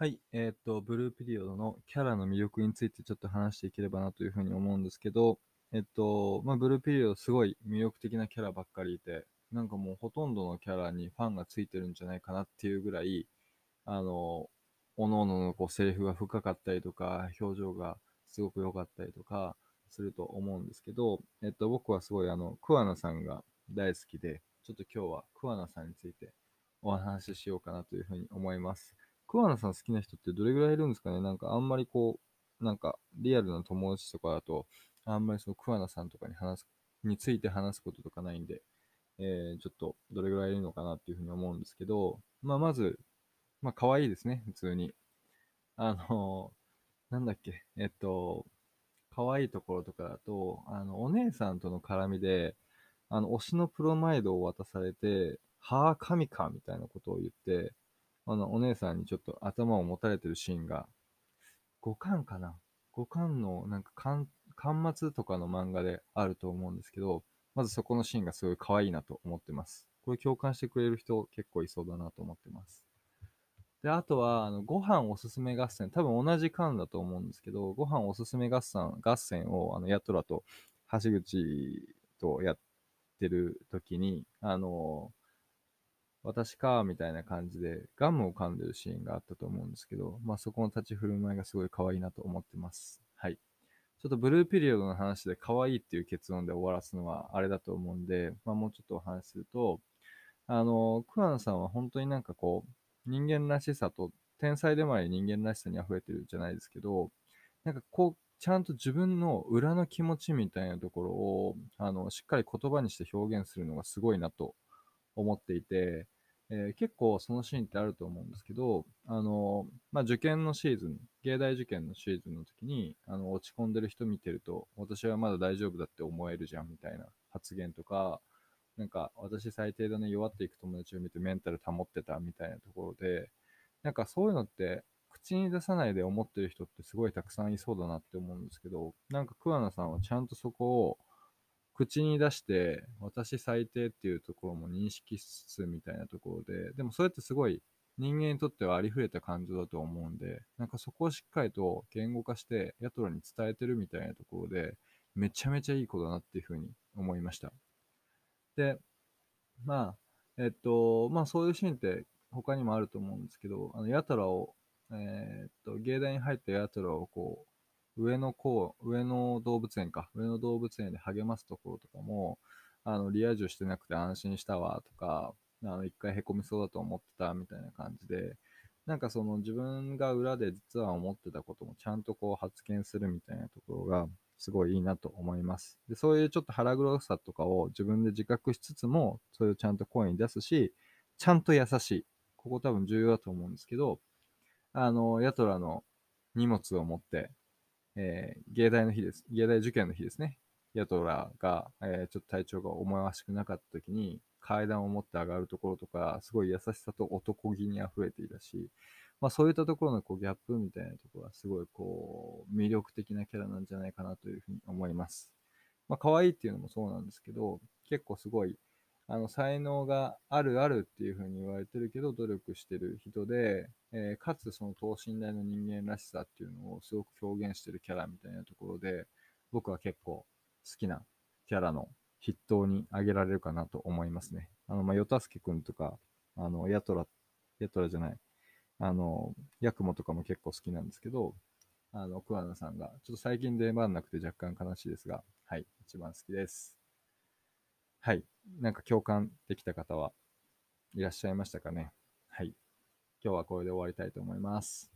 はい、えーと、ブルーピリオドのキャラの魅力についてちょっと話していければなというふうに思うんですけど、えっと、まあ、ブルーピリオドすごい魅力的なキャラばっかりいて、なんかもうほとんどのキャラにファンがついてるんじゃないかなっていうぐらい、あの、各々のこうセリフが深かったりとか、表情がすごく良かったりとかすると思うんですけど、えっと、僕はすごいあの、桑名さんが大好きで、ちょっと今日は桑名さんについてお話ししようかなというふうに思います。桑名さん好きな人ってどれぐらいいるんですかね？なんかあんまりこう、なんかリアルな友達とかだと、あんまりその桑名さんとかに話す、について話すこととかないんで、えー、ちょっとどれぐらいいるのかなっていうふうに思うんですけど、まあまず、まあ可愛いですね、普通に。あのー、なんだっけ、えっと、可愛いところとかだと、あの、お姉さんとの絡みで、あの、推しのプロマイドを渡されて、はあ、神か、みたいなことを言って、あの、お姉さんにちょっと頭を持たれてるシーンが、5巻かな ?5 巻の、なんか、巻末とかの漫画であると思うんですけど、まずそこのシーンがすごい可愛いなと思ってます。これ共感してくれる人結構いそうだなと思ってます。で、あとは、あの、ご飯おすすめ合戦、多分同じ巻だと思うんですけど、ご飯おすすめ合戦、合戦を、あの、ヤトラと橋口とやってる時に、あの、私か、みたいな感じで、ガムを噛んでるシーンがあったと思うんですけど、まあそこの立ち振る舞いがすごい可愛いなと思ってます。はい。ちょっとブルーピリオドの話で可愛いっていう結論で終わらすのはあれだと思うんで、まあもうちょっとお話しすると、あの、桑名さんは本当になんかこう、人間らしさと、天才でもあり人間らしさに溢れてるじゃないですけど、なんかこう、ちゃんと自分の裏の気持ちみたいなところを、あの、しっかり言葉にして表現するのがすごいなと思っていて、えー、結構そのシーンってあると思うんですけど、あの、まあ、受験のシーズン、芸大受験のシーズンの時に、あの、落ち込んでる人見てると、私はまだ大丈夫だって思えるじゃんみたいな発言とか、なんか、私最低だね、弱っていく友達を見てメンタル保ってたみたいなところで、なんかそういうのって、口に出さないで思ってる人ってすごいたくさんいそうだなって思うんですけど、なんか桑名さんはちゃんとそこを口に出して、私最低っていうところも認識しつつみたいなところで、でもそれってすごい人間にとってはありふれた感情だと思うんで、なんかそこをしっかりと言語化してヤトラに伝えてるみたいなところで、めちゃめちゃいい子だなっていうふうに思いました。で、まあ、えっと、まあそういうシーンって他にもあると思うんですけど、あの、ヤトラを、えー、っと、芸大に入ったヤトラをこう、上野こう、上野動物園か、上野動物園で励ますところとかも、あの、リア充してなくて安心したわとか、あの、一回凹みそうだと思ってたみたいな感じで、なんかその自分が裏で実は思ってたこともちゃんとこう発言するみたいなところが、すごいいいなと思います。で、そういうちょっと腹黒さとかを自分で自覚しつつも、それをちゃんと声に出すし、ちゃんと優しい。ここ多分重要だと思うんですけど、あの、ヤトラの荷物を持って、えー、芸大の日です。芸大受験の日ですね。ヤトラが、えー、ちょっと体調が思わしくなかった時に、階段を持って上がるところとか、すごい優しさと男気に溢れていたし、まあ、そういったところのこうギャップみたいなところはすごいこう魅力的なキャラなんじゃないかなというふうに思います。まあ、可愛いっていうのもそうなんですけど、結構すごい、あの、才能があるあるっていうふうに言われてるけど、努力してる人で、えー、かつその等身大の人間らしさっていうのをすごく表現してるキャラみたいなところで、僕は結構好きなキャラの筆頭に挙げられるかなと思いますね。あの、まあ、ヨタスケくんとか、あの、ヤトラ、ヤトラじゃない、あの、ヤクモとかも結構好きなんですけど、あの、桑名さんが、ちょっと最近出番なくて若干悲しいですが、はい、一番好きです。はい、なんか共感できた方はいらっしゃいましたかね。はい。今日はこれで終わりたいと思います。